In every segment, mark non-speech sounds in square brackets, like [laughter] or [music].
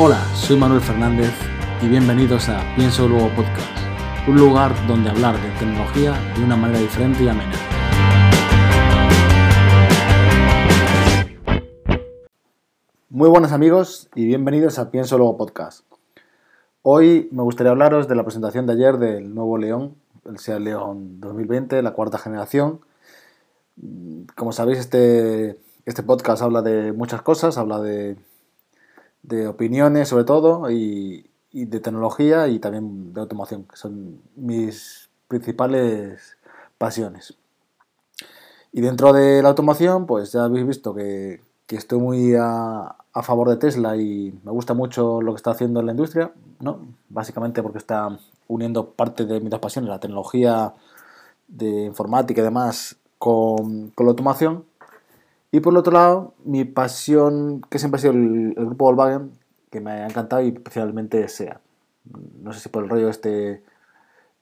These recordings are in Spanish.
Hola, soy Manuel Fernández y bienvenidos a Pienso Luego Podcast, un lugar donde hablar de tecnología de una manera diferente y amena. Muy buenos amigos y bienvenidos a Pienso Luego Podcast. Hoy me gustaría hablaros de la presentación de ayer del nuevo León, el SEAT León 2020, la cuarta generación. Como sabéis, este, este podcast habla de muchas cosas, habla de de opiniones sobre todo y, de tecnología y también de automoción, que son mis principales pasiones. Y dentro de la automoción, pues ya habéis visto que, estoy muy a, favor de Tesla y me gusta mucho lo que está haciendo en la industria, ¿no? Básicamente porque está uniendo parte de mis dos pasiones, la tecnología de informática y demás, con, con la automoción. Y por el otro lado, mi pasión, que siempre ha sido el, grupo Volkswagen, que me ha encantado y especialmente SEA. No sé si por el rollo este,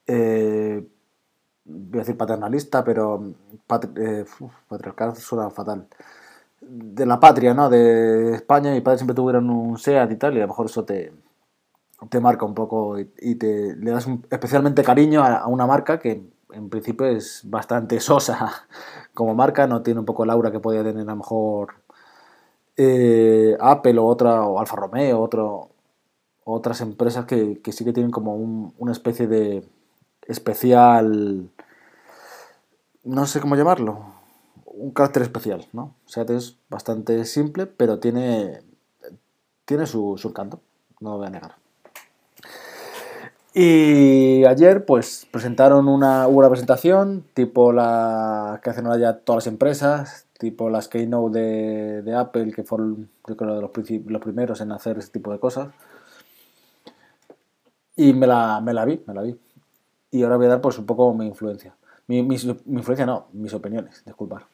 eh, voy a decir paternalista, pero eh, patriarcal suena fatal. De la patria, ¿no? De España, mi padre siempre tuvieron un SEAT y tal, y a lo mejor eso te, te marca un poco y, te le das especialmente cariño a, una marca que en principio es bastante [laughs] sosa como marca, no tiene un poco el aura que podía tener a lo mejor eh, Apple o otra, o Alfa Romeo, otras empresas que, sí que tienen como una especie de especial, no sé cómo llamarlo, un carácter especial, ¿no? O sea, es bastante simple, pero tiene, tiene su, su encanto, no lo voy a negar. Y ayer pues presentaron una, una presentación tipo la que hacen ahora ya todas las empresas, tipo las Keynote de, de Apple, que fueron yo creo de los, los primeros en hacer ese tipo de cosas. Y me la, me la vi, me la vi. Y ahora voy a dar pues un poco mi influencia. Mi, mi, influencia no, mis opiniones, disculpar.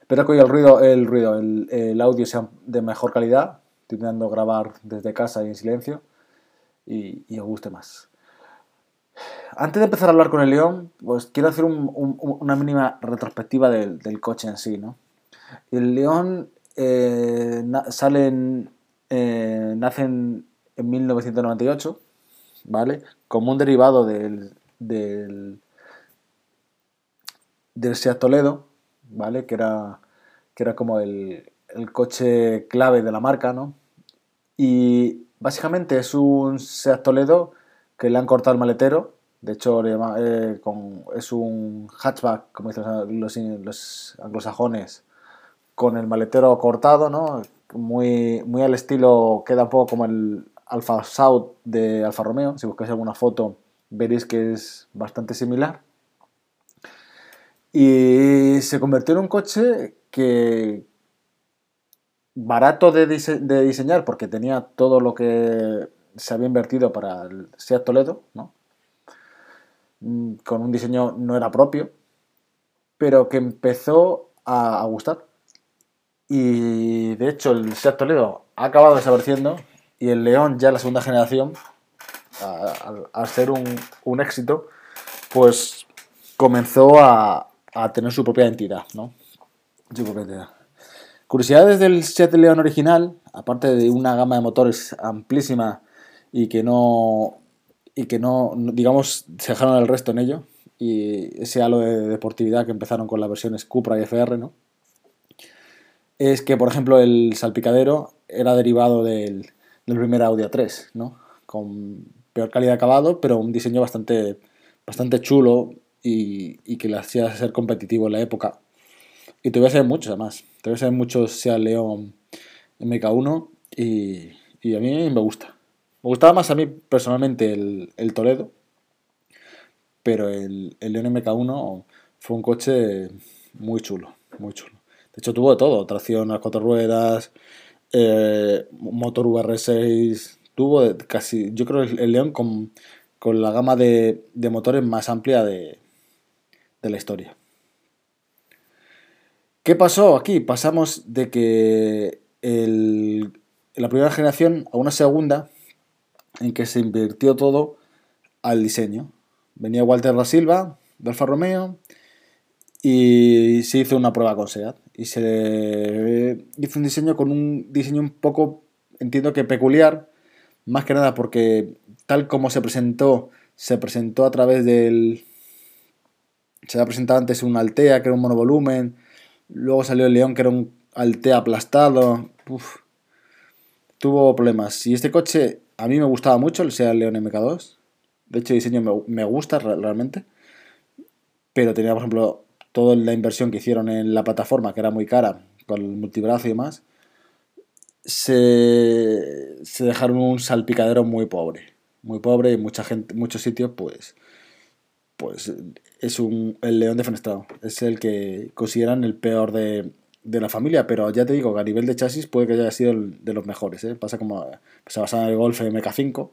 Espero que hoy el ruido, el ruido, el, el audio sea de mejor calidad. Intentando grabar desde casa y en silencio y, os guste más. Antes de empezar a hablar con el León, pues quiero hacer una mínima retrospectiva del, coche en sí, ¿no? El León eh, sale en, eh, nace en, 1998, ¿vale? Como un derivado del, del, del Seat Toledo, ¿vale? Que era, que era como el, el coche clave de la marca, ¿no? Y Básicamente es un Seat Toledo que le han cortado el maletero. De hecho, eh, es un hatchback, como dicen los, anglosajones, con el maletero cortado, ¿no? Muy, muy al estilo, queda un poco como el Alfa South de Alfa Romeo. Si buscáis alguna foto, veréis que es bastante similar. Y se convirtió en un coche que, barato de, diseñar porque tenía todo lo que se había invertido para el Seat Toledo, ¿no? Mm, con un diseño no era propio, pero que empezó a, gustar. Y de hecho el Seat Toledo ha acabado desapareciendo y el León ya la segunda generación, al ser un, éxito, pues comenzó a, a, tener su propia identidad, ¿no? Su propia. Curiosidades del Seat León original, aparte de una gama de motores amplísima y que no, y que no, digamos, se dejaron el resto en ello, y ese halo de deportividad que empezaron con las versiones Cupra y FR, ¿no? Es que, por ejemplo, el salpicadero era derivado del, primer Audi A3, ¿no? Con peor calidad de acabado, pero un diseño bastante, bastante chulo y, y que le hacía ser competitivo en la época. Y te voy a hacer muchos además. Te voy a hacer muchos sea León MK1 y, a mí me gusta. Me gustaba más a mí personalmente el, el Toledo, pero el, el León MK1 fue un coche muy chulo, muy chulo. De hecho tuvo de todo, tracción a cuatro ruedas, eh, motor VR6, tuvo casi, yo creo el, el León con, con la gama de, de motores más amplia de, de la historia. ¿Qué pasó aquí? Pasamos de que la primera generación a una segunda en que se invirtió todo al diseño. Venía Walter da Silva de Alfa Romeo y se hizo una prueba con SEAT y se hizo un diseño con un diseño un poco entiendo que peculiar, más que nada porque tal como se presentó, se presentó a través del... Se ha presentado antes un Altea, que era un monovolumen, luego salió el León, que era un Altea aplastado. Tuvo problemas. Y este coche a mí me gustaba mucho, el Seat León MK2. De hecho, el diseño me, gusta realmente. Pero tenía, por ejemplo, toda la inversión que hicieron en la plataforma, que era muy cara, con el multibrazo y demás se, dejaron un salpicadero muy pobre. Muy pobre y mucha gente, muchos sitios, pues, pues es un, el león defenestrado. Es el que consideran el peor de, la familia, pero ya te digo que a nivel de chasis puede que haya sido el de los mejores. ¿eh? Pasa como se basa en el Golf MK5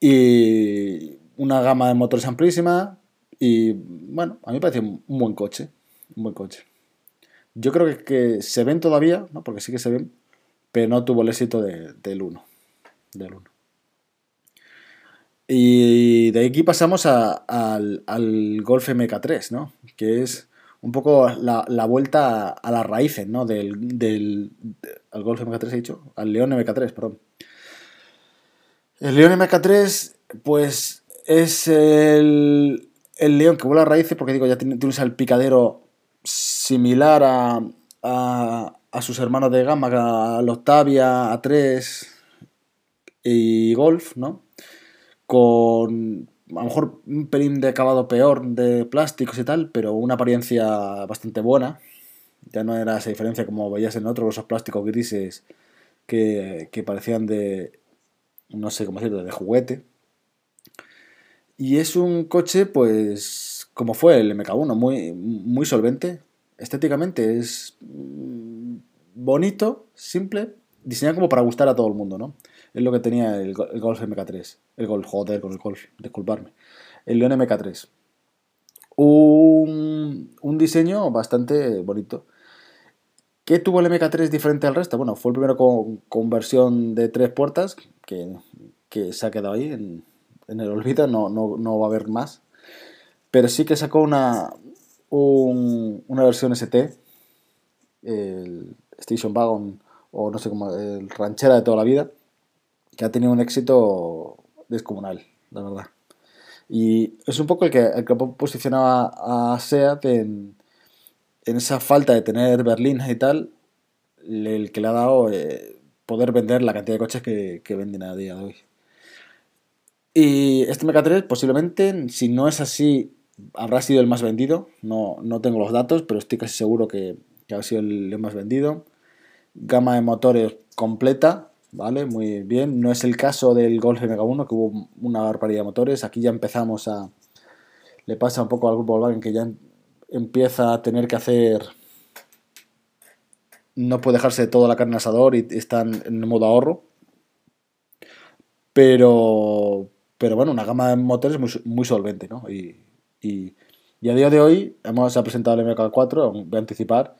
y una gama de motores amplísima y bueno, a mí me parece un buen coche, un buen coche. Yo creo que, se ven todavía, ¿no? porque sí que se ven, pero no tuvo el éxito del 1. Del 1. Y de aquí pasamos al, Golf MK3, ¿no? que es un poco la, vuelta a, las raíces ¿no? del, del, al Golf MK3, he dicho, al León MK3, perdón. El León MK3, pues es el, el León que vuela a raíces, porque digo, ya tiene, tiene un salpicadero similar a, a, sus hermanos de gama, a Octavia, A3 y Golf, ¿no? Con a lo mejor un pelín de acabado peor de plásticos y tal, pero una apariencia bastante buena. Ya no era esa diferencia como veías en otros, esos plásticos grises que, que parecían de, no sé cómo decirlo, de juguete. Y es un coche, pues, como fue el MK1, muy, muy solvente, estéticamente es mm, bonito, simple, diseñado como para gustar a todo el mundo, ¿no? Es lo que tenía el, Golf MK3. El Golf, joder, con el Golf, disculparme. El León MK3. Un, un diseño bastante bonito. ¿Qué tuvo el MK3 diferente al resto? Bueno, fue el primero con, versión de tres puertas, que, que, se ha quedado ahí en, en el olvido, no, no, no, va a haber más. Pero sí que sacó una, una versión ST, el Station Wagon, o no sé cómo, el ranchera de toda la vida, que ha tenido un éxito descomunal, la verdad. Y es un poco el que, el que posicionaba a SEAT en, en esa falta de tener berlines y tal, el que le ha dado eh, poder vender la cantidad de coches que, que venden a día de hoy. Y este MK3 posiblemente, si no es así habrá sido el más vendido, no, no tengo los datos, pero estoy casi seguro que, que ha sido el más vendido. Gama de motores completa, ¿vale? Muy bien. No es el caso del Golf MK1, que hubo una barbaridad de motores. Aquí ya empezamos a... Le pasa un poco al grupo Volkswagen que ya em, empieza a tener que hacer... No puede dejarse toda la carne asador y están en modo ahorro. Pero, pero bueno, una gama de motores muy, muy solvente, ¿no? Y, y, a día de hoy hemos presentado el MK4, voy a anticipar.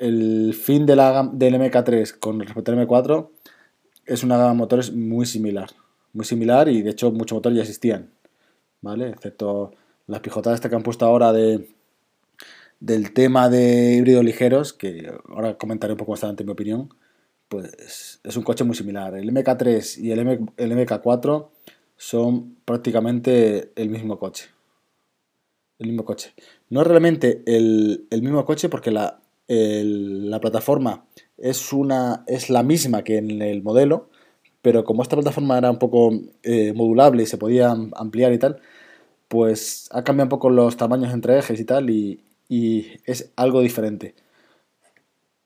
El fin de la, del MK3 con respecto al M4 es una gama de motores muy similar. Muy similar y de hecho muchos motores ya existían. ¿Vale? Excepto las pijotadas que han puesto ahora de, del tema de híbridos ligeros, que ahora comentaré un poco más adelante mi opinión, pues es un coche muy similar. El MK3 y el, el MK4 son prácticamente el mismo coche. El mismo coche. No es realmente el, mismo coche porque la, la, plataforma es, una, es la misma que en el modelo, pero como esta plataforma era un poco eh, modulable y se podía ampliar y tal, pues ha cambiado un poco los tamaños entre ejes y tal y, y es algo diferente.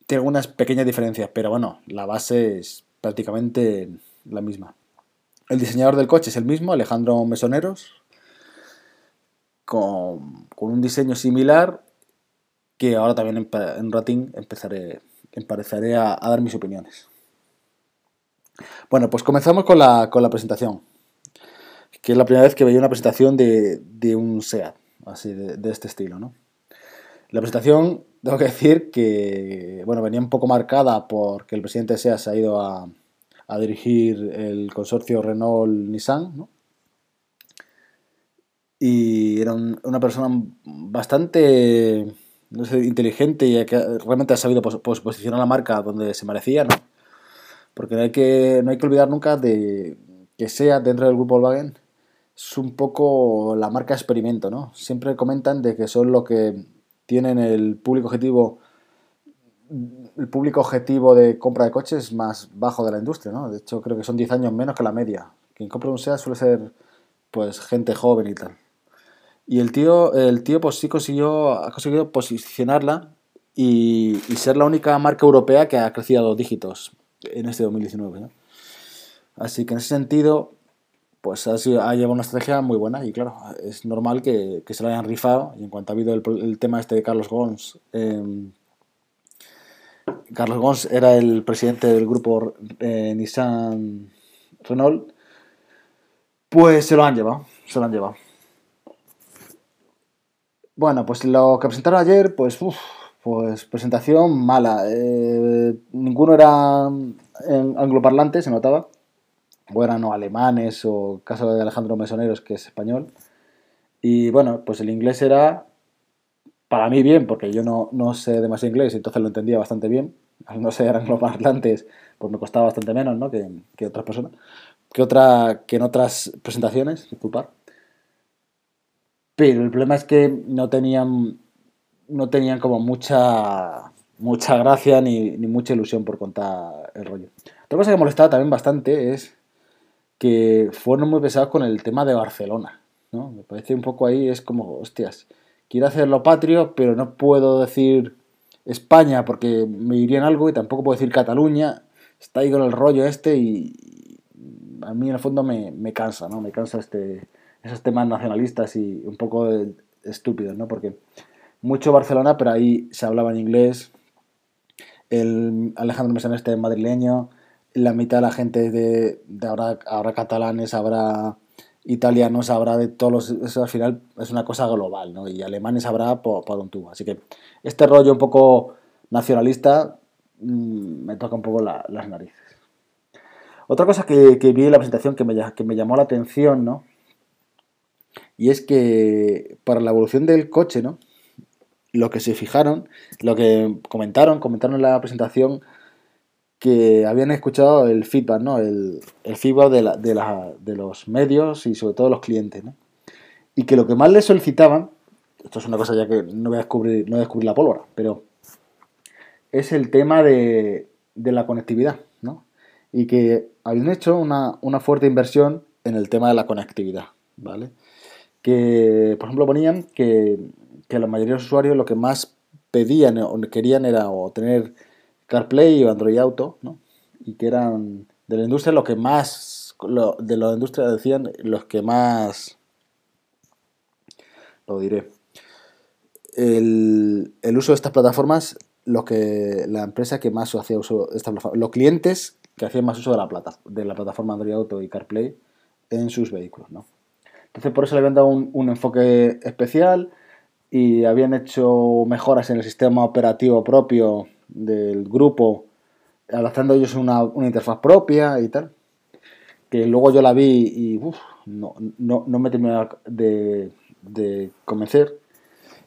Tiene algunas pequeñas diferencias, pero bueno, la base es prácticamente la misma. El diseñador del coche es el mismo, Alejandro Mesoneros, con, un diseño similar que ahora también en, en rating empezaré, empezaré a, dar mis opiniones. Bueno, pues comenzamos con la, presentación, que es la primera vez que veía una presentación de, un SEAT, así de, este estilo, ¿no? La presentación, tengo que decir que, bueno, venía un poco marcada porque el presidente de SEAT se ha ido a, a dirigir el consorcio Renault-Nissan, ¿no? Y era una persona bastante, no sé, inteligente y realmente ha sabido posicionar la marca donde se merecía, ¿no? Porque no hay que, no hay que olvidar nunca de que sea dentro del grupo Volkswagen es un poco la marca experimento, ¿no? Siempre comentan de que son lo que tienen el público objetivo el público objetivo de compra de coches más bajo de la industria, ¿no? De hecho, creo que son 10 años menos que la media. Quien compra un SEAT suele ser, pues, gente joven y tal. Y el tío, el tío pues sí consiguió, ha conseguido posicionarla y, ser la única marca europea que ha crecido a dos dígitos en este 2019. Así que en ese sentido, pues ha, ha, llevado una estrategia muy buena y claro, es normal que, se la hayan rifado. Y en cuanto ha habido el, tema este de Carlos Gons, em, Carlos Gons era el presidente del grupo eh, Nissan Renault, pues se lo han llevado, se lo han llevado. Bueno, pues lo que presentaron ayer, pues, pues presentación mala. Eh, ninguno era angloparlante, se notaba. O eran alemanes, o caso de Alejandro Mesoneros, que es español. Y bueno, pues el inglés era para mí bien, porque yo no, no sé demasiado inglés, entonces lo entendía bastante bien. Al no ser angloparlantes, pues me costaba bastante menos ¿no? que, que otras personas. Que, otra, que en otras presentaciones, disculpad. Pero el problema es que no tenían, no tenían como mucha, mucha gracia ni, mucha ilusión por contar el rollo. Otra cosa que molestaba también bastante es que fueron muy pesados con el tema de Barcelona. ¿no? Me parece un poco ahí, es como, hostias, quiero hacerlo patrio, pero no puedo decir España porque me irían algo y tampoco puedo decir Cataluña. Está ahí con el rollo este y, a mí en el fondo me, me cansa, ¿no? Me cansa este, esos temas nacionalistas y un poco estúpidos, ¿no? Porque mucho Barcelona, pero ahí se hablaba en inglés. El Alejandro Mesán este madrileño, la mitad de la gente de, de ahora, ahora catalanes, habrá italianos, habrá de todos los... Eso al final es una cosa global, ¿no? Y alemanes habrá por, por un tubo. Así que este rollo un poco nacionalista mmm, me toca un poco la, las narices. Otra cosa que, que, vi en la presentación que me, que me llamó la atención, ¿no? Y es que para la evolución del coche, ¿no? Lo que se fijaron, lo que comentaron, comentaron en la presentación que habían escuchado el feedback, ¿no? El, feedback de, los medios y sobre todo los clientes, ¿no? Y que lo que más les solicitaban, esto es una cosa ya que no voy a descubrir, no voy a descubrir la pólvora, pero es el tema de, de la conectividad, ¿no? Y que habían hecho una, una fuerte inversión en el tema de la conectividad, ¿vale? Que, por ejemplo, ponían que, que la mayoría de los usuarios lo que más pedían o querían era o tener CarPlay o Android Auto, ¿no? Y que eran de la industria lo que más, lo, de la industria decían los que más, lo diré, el, el uso de estas plataformas, lo que la empresa que más hacía uso de estas plataformas, los clientes que hacían más uso de la, plata, de la plataforma Android Auto y CarPlay en sus vehículos, ¿no? Entonces por eso le habían dado un, enfoque especial y habían hecho mejoras en el sistema operativo propio del grupo, adaptando ellos una, una interfaz propia y tal. Que luego yo la vi y no, no, no, me terminó de, de, convencer.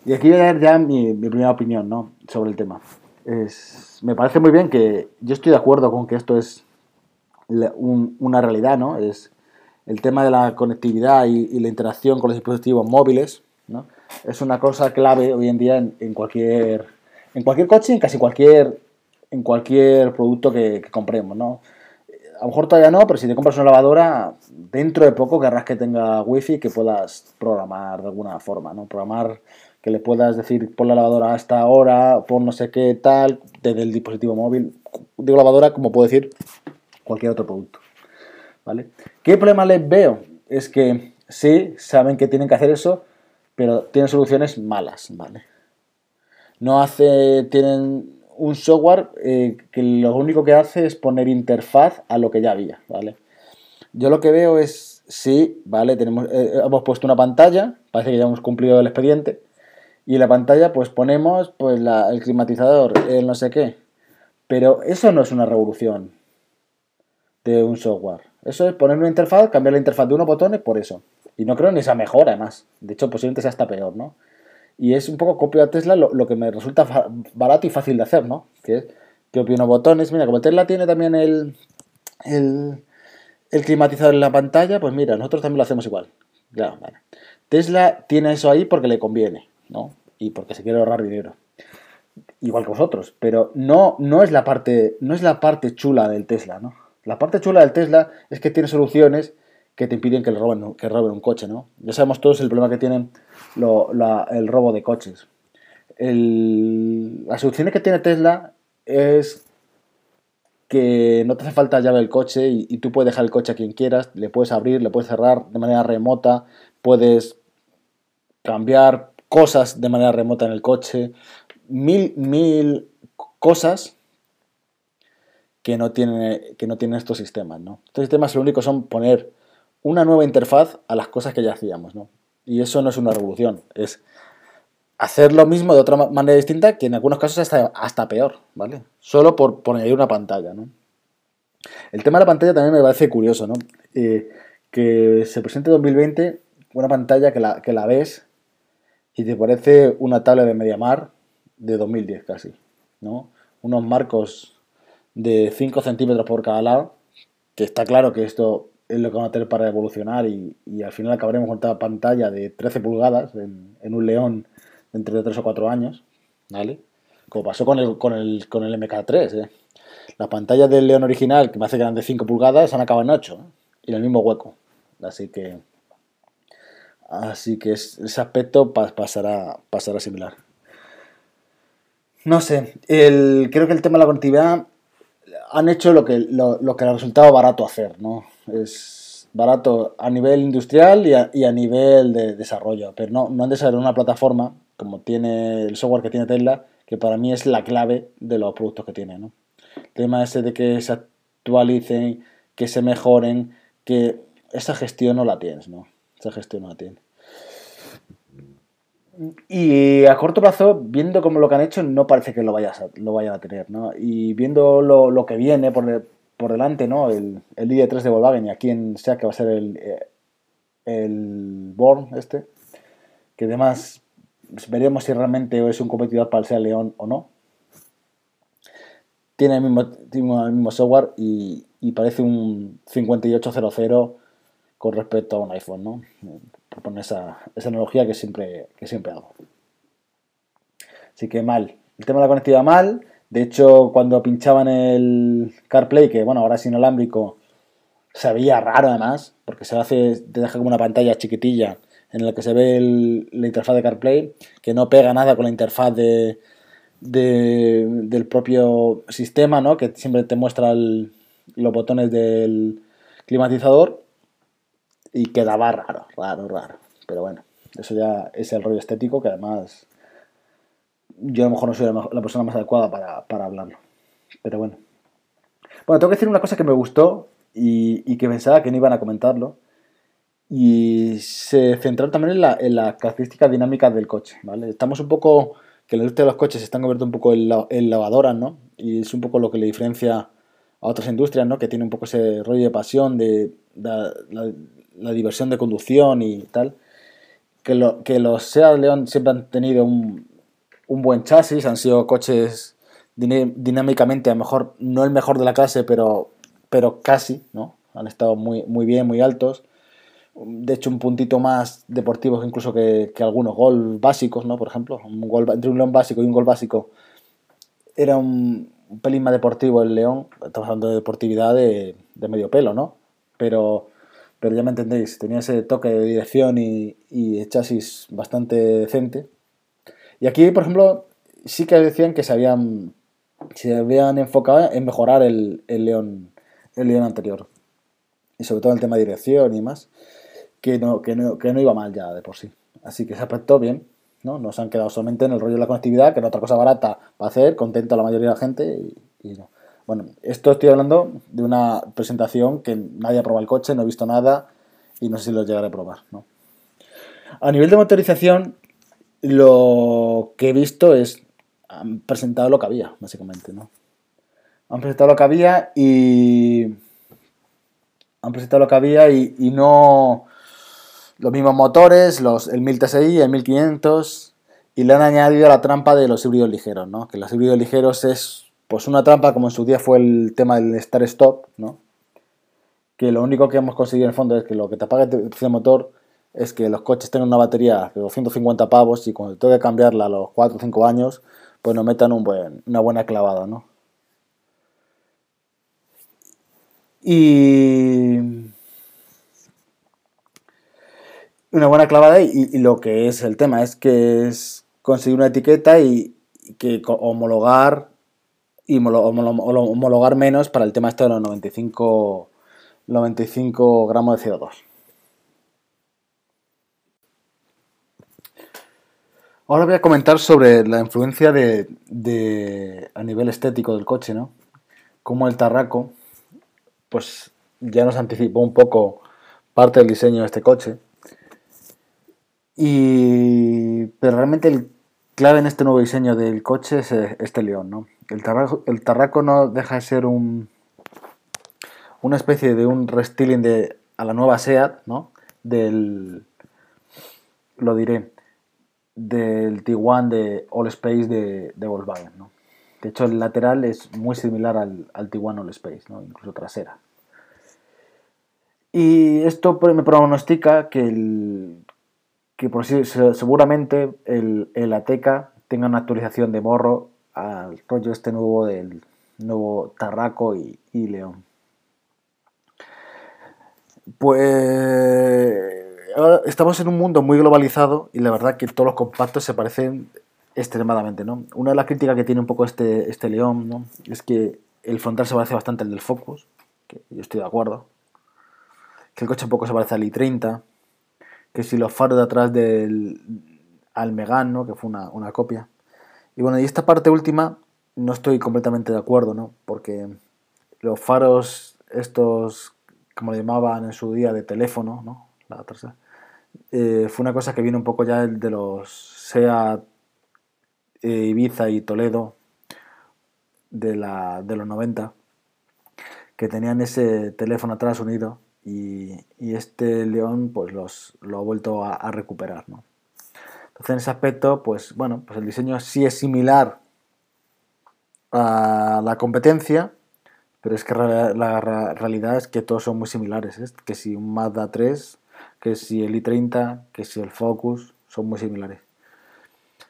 Y aquí voy a dar ya mi, mi primera opinión ¿no? sobre el tema. Es, me parece muy bien que yo estoy de acuerdo con que esto es un, una realidad, ¿no? Es el tema de la conectividad y, la interacción con los dispositivos móviles, ¿no? Es una cosa clave hoy en día en, cualquier en cualquier coche, en casi cualquier en cualquier producto que, compremos, ¿no? A lo mejor todavía no, pero si te compras una lavadora, dentro de poco querrás que tenga wifi que puedas programar de alguna forma, ¿no? Programar que le puedas decir pon la lavadora a esta hora, pon no sé qué tal, desde el dispositivo móvil. Digo lavadora como puedo decir cualquier otro producto. ¿Vale? ¿Qué problema les veo? Es que sí, saben que tienen que hacer eso, pero tienen soluciones malas, ¿vale? No hace, tienen un software eh, que lo único que hace es poner interfaz a lo que ya había, ¿vale? Yo lo que veo es, sí, ¿vale? Tenemos, eh, hemos puesto una pantalla, parece que ya hemos cumplido el expediente, y en la pantalla pues ponemos pues el climatizador, el no sé qué, pero eso no es una revolución de un software. Eso es poner una interfaz, cambiar la interfaz de unos botones por eso. Y no creo ni esa mejora, además. De hecho, posiblemente sea hasta peor, ¿no? Y es un poco copia a Tesla lo, lo, que me resulta barato y fácil de hacer, ¿no? Que es que opino botones. Mira, como Tesla tiene también el, el, el climatizador en la pantalla, pues mira, nosotros también lo hacemos igual. Claro, vale. Tesla tiene eso ahí porque le conviene, ¿no? Y porque se quiere ahorrar dinero. Igual que vosotros, pero no, no, es la parte, no es la parte chula del Tesla, ¿no? La parte chula del Tesla es que tiene soluciones que te impiden que, le roben, que roben un coche, ¿no? Ya sabemos todos el problema que tienen el robo de coches. las soluciones que tiene Tesla es que no te hace falta llave del coche y, y, tú puedes dejar el coche a quien quieras, le puedes abrir, le puedes cerrar de manera remota, puedes cambiar cosas de manera remota en el coche, mil, mil cosas que no tienen, que no estos sistemas, ¿no? Estos sistemas lo único son poner una nueva interfaz a las cosas que ya hacíamos, ¿no? Y eso no es una revolución, es hacer lo mismo de otra manera distinta que en algunos casos hasta, hasta peor, ¿vale? Solo por poner una pantalla, ¿no? El tema de la pantalla también me parece curioso, ¿no? Eh, que se presente 2020 una pantalla que la, que la ves y te parece una tabla de Mediamar de 2010 casi, ¿no? Unos marcos de 5 centímetros por cada lado, que está claro que esto es lo que van a tener para evolucionar y, al final acabaremos con una pantalla de 13 pulgadas en, un león entre 3 o 4 años, ¿vale? Como pasó con el, con el, con el MK3, ¿eh? Las pantallas del león original, que me hace que eran de 5 pulgadas, han acabado en 8, ¿eh? y en el mismo hueco. Así que... Así que ese aspecto pasará, pasará similar. No sé, el, creo que el tema de la conectividad han hecho lo que, lo, lo que ha resultado barato hacer, ¿no? Es barato a nivel industrial y a, y a nivel de desarrollo, pero no, no han desarrollado una plataforma como tiene el software que tiene Tesla, que para mí es la clave de los productos que tiene, ¿no? El tema ese de que se actualicen, que se mejoren, que esa gestión no la tienes, ¿no? Esa gestión no la tienes. Y a corto plazo, viendo cómo lo que han hecho, no parece que lo, vayas lo vayan a tener, ¿no? Y viendo lo, que viene por, delante, ¿no? El, el ID3 de Volkswagen y a quien sea que va a ser el, eh, el Born este, que además veremos si realmente es un competidor para el León o no. Tiene el mismo, el mismo software y, y parece un 5800 con respecto a un iPhone, ¿no? Por poner esa, esa analogía que siempre, que siempre hago. Así que mal. El tema de la conectividad mal. De hecho, cuando pinchaban el CarPlay, que bueno, ahora es inalámbrico, se veía raro además, porque se hace, te deja como una pantalla chiquitilla en la que se ve la interfaz de CarPlay, que no pega nada con la interfaz de, del propio sistema, ¿no? que siempre te muestra los botones del climatizador y quedaba raro, raro, raro. Pero bueno, eso ya es el rollo estético que además yo a lo mejor no soy la persona más adecuada para, para hablarlo. Pero bueno. Bueno, tengo que decir una cosa que me gustó y, y, que pensaba que no iban a comentarlo. Y se centraron también en la, en las características dinámicas del coche, ¿vale? Estamos un poco, que la industria de los coches se están convirtiendo un poco en, en lavadoras, ¿no? Y es un poco lo que le diferencia a otras industrias, ¿no? Que tiene un poco ese rollo de pasión, de, la, la diversión de conducción y tal, que, lo, que los Seat León siempre han tenido un, un buen chasis, han sido coches dinámicamente, a lo mejor no el mejor de la clase, pero, pero casi, ¿no? Han estado muy, muy bien, muy altos. De hecho, un puntito más deportivos incluso que, algunos gol básicos, ¿no? Por ejemplo, un gol, entre un león básico y un gol básico era un, pelín más deportivo el león. Estamos hablando de deportividad de, de medio pelo, ¿no? Pero pero ya me entendéis, tenía ese toque de dirección y, y chasis bastante decente. Y aquí, por ejemplo, sí que decían que se habían, se habían enfocado en mejorar el, el, león, el león anterior. Y sobre todo el tema de dirección y más, que no, que no, que no iba mal ya de por sí. Así que se aspectó bien, ¿no? Nos han quedado solamente en el rollo de la conectividad, que era otra cosa barata para hacer, contento a la mayoría de la gente y no. Bueno, esto estoy hablando de una presentación que nadie ha probado el coche, no he visto nada y no sé si lo llegaré a probar. ¿no? A nivel de motorización, lo que he visto es, han presentado lo que había, básicamente. ¿no? Han presentado lo que había y... Han presentado lo que había y, no los mismos motores, los, el 1000 TSI, el 1500 y le han añadido la trampa de los híbridos ligeros, ¿no? Que los híbridos ligeros es pues una trampa como en su día fue el tema del Star Stop, ¿no? Que lo único que hemos conseguido en el fondo es que lo que te apaga el motor es que los coches tengan una batería de 250 pavos y cuando tengo que cambiarla a los 4 o 5 años, pues nos metan una buena clavada, ¿no? Y una buena clavada y, lo que es el tema es que es conseguir una etiqueta y, que homologar y homologar menos para el tema este de los 95, 95 gramos de CO2. Ahora voy a comentar sobre la influencia de, a nivel estético del coche, ¿no? Como el Tarraco, pues ya nos anticipó un poco parte del diseño de este coche. Y pero realmente el clave en este nuevo diseño del coche es eh, este león, ¿no? El Tarraco, no deja de ser un una especie de un restyling de a la nueva Seat, ¿no? Del lo diré del Tiguan de All Space de, Volkswagen. ¿no? De hecho, el lateral es muy similar al, al Tiguan All Space, ¿no? incluso trasera. Y esto me pronostica que, el, que por si, seguramente el, el Ateca tenga una actualización de morro al rollo este nuevo del nuevo Tarraco y, y León. Pues ahora estamos en un mundo muy globalizado y la verdad que todos los compactos se parecen extremadamente, ¿no? Una de las críticas que tiene un poco este, este León, ¿no? Es que el frontal se parece bastante al del Focus, que yo estoy de acuerdo. Que el coche un poco se parece al i30. Que si los faros de atrás del al Megane, ¿no? Que fue una, una copia. Y bueno, y esta parte última no estoy completamente de acuerdo, ¿no? Porque los faros estos, como le llamaban en su día, de teléfono, ¿no? La tercera eh, fue una cosa que viene un poco ya de los SEA eh, Ibiza y Toledo de, la, de los 90, que tenían ese teléfono atrás unido y, este León pues los, lo ha vuelto a, recuperar. ¿no? Entonces en ese aspecto, pues bueno, pues el diseño sí es similar a la competencia, pero es que la, realidad es que todos son muy similares. ¿eh? Que si un Mazda 3 que si el i30, que si el Focus, son muy similares.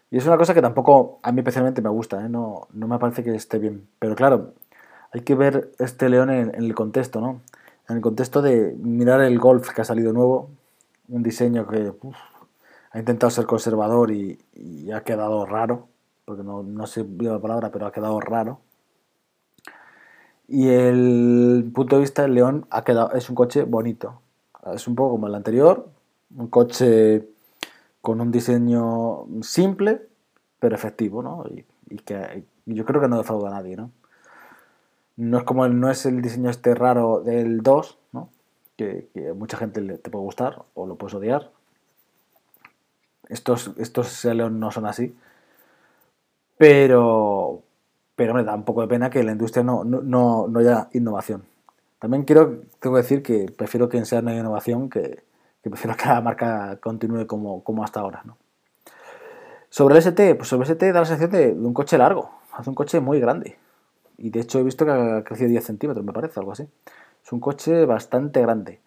Y es una cosa que tampoco a mí especialmente me gusta, ¿eh? no, no, me parece que esté bien. Pero claro, hay que ver este león en, el contexto, ¿no? En el contexto de mirar el Golf que ha salido nuevo, un diseño que ha intentado ser conservador y, ha quedado raro, porque no, no sé la palabra, pero ha quedado raro. Y el punto de vista del León ha quedado, es un coche bonito, es un poco como el anterior, un coche con un diseño simple, pero efectivo, ¿no? Y, que yo creo que no defrauda a nadie, ¿no? No es como el, no es el diseño este raro del 2, ¿no? Que, mucha gente le, te puede gustar o lo puedes odiar. Estos, estos no son así. Pero, pero me da un poco de pena que la industria no, no, no haya innovación. También quiero, tengo que decir que prefiero que sea una innovación que, que prefiero que la marca continúe como, como hasta ahora. ¿no? Sobre el ST, pues sobre el ST da la sensación de, un coche largo, hace un coche muy grande. Y de hecho he visto que ha crecido 10 centímetros, me parece, algo así. Es un coche bastante grande.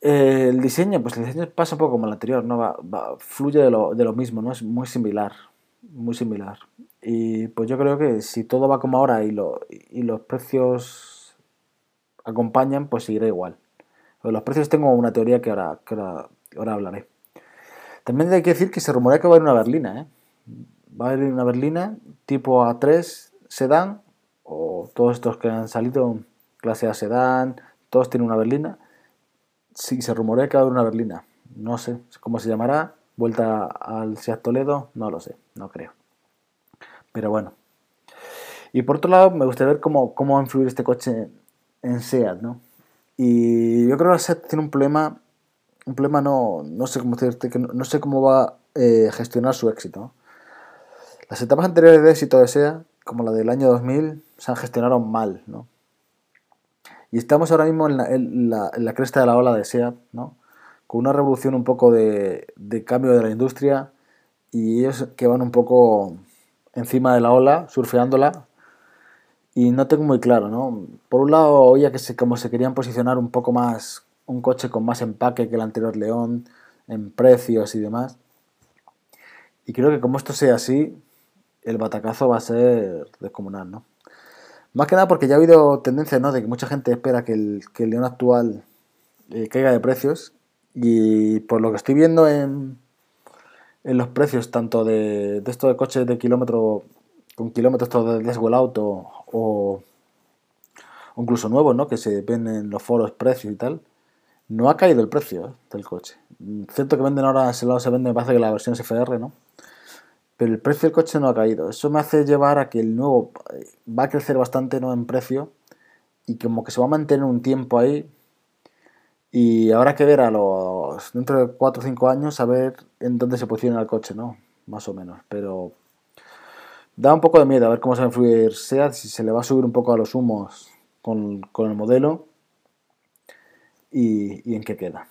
el diseño, pues el diseño pasa un poco como el anterior, ¿no? Va, fluye de lo, de lo, mismo, ¿no? Es muy similar, muy similar. Y pues yo creo que si todo va como ahora y, lo, y los precios acompañan, pues seguirá igual. los precios tengo una teoría que ahora, ahora, hablaré. También hay que decir que se rumorea que va a haber una berlina. ¿eh? Va a haber una berlina tipo A3 sedán o todos estos que han salido clase A sedán, todos tienen una berlina. Sí, se rumorea que va a haber una berlina. No sé cómo se llamará. Vuelta al Seat Toledo, no lo sé, no creo. Pero bueno. Y por otro lado, me gustaría ver cómo, cómo va a influir este coche en SEAT, ¿no? Y yo creo que SEAT tiene un problema, un problema no, no sé cómo decirte, que no, sé cómo va a eh, gestionar su éxito. Las etapas anteriores de éxito de SEAT, como la del año 2000, se han gestionado mal, ¿no? Y estamos ahora mismo en la, cresta de la ola de SEAT, ¿no? Con una revolución un poco de, cambio de la industria y ellos que van un poco encima de la ola, surfeándola, y no tengo muy claro, ¿no? Por un lado oía que como se querían posicionar un poco más, un coche con más empaque que el anterior León, en precios y demás. Y creo que como esto sea así, el batacazo va a ser descomunal, ¿no? Más que nada porque ya ha habido tendencia, ¿no? De que mucha gente espera que el, León actual eh, caiga de precios. Y por lo que estoy viendo en, en los precios, tanto de, de estos de coches de kilómetro, con kilómetros de Deswell Auto o, incluso nuevos, ¿no? Que se ven en los foros precios y tal, no ha caído el precio del coche. Cierto que venden ahora, ese lado se vende, me parece que la versión SFR, ¿no? Pero el precio del coche no ha caído. Eso me hace llevar a que el nuevo eh, va a crecer bastante ¿no? en precio y como que se va a mantener un tiempo ahí. Y habrá que ver a los dentro de 4 o 5 años a ver en dónde se posiciona el coche, ¿no? Más o menos. Pero Da un poco de miedo a ver cómo se va a influir SEAT, si se le va a subir un poco a los humos con, el modelo y, en qué queda.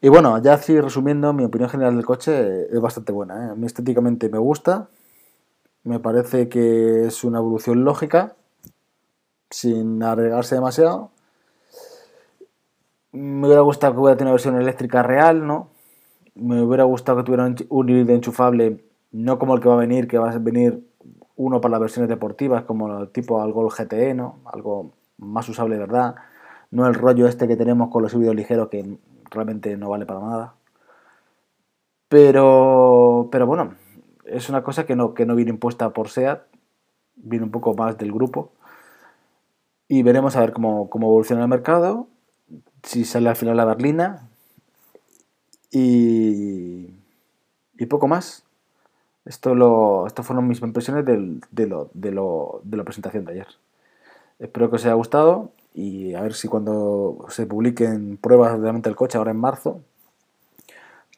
Y bueno, ya así resumiendo, mi opinión general del coche es bastante buena. ¿eh? Estéticamente me gusta, me parece que es una evolución lógica, sin arriesgarse demasiado. Me hubiera gustado que hubiera tenido una versión eléctrica real, ¿no? Me hubiera gustado que tuviera un híbrido enchufable no como el que va a venir, que va a venir uno para las versiones deportivas, como el tipo algo el GTE, ¿no? Algo más usable verdad. No el rollo este que tenemos con los híbridos ligeros que realmente no vale para nada. Pero, pero bueno, es una cosa que no, que no viene impuesta por SEAT, viene un poco más del grupo. Y veremos a ver cómo, cómo evoluciona el mercado, si sale al final la berlina y, y poco más. Esto lo, fueron mis impresiones de, lo, de, lo, de la presentación de ayer. Espero que os haya gustado y a ver si cuando se publiquen pruebas realmente del coche ahora en marzo,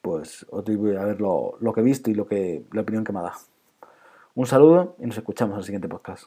pues os voy a ver lo, lo que he visto y lo que, la opinión que me dado. Un saludo y nos escuchamos en el siguiente podcast.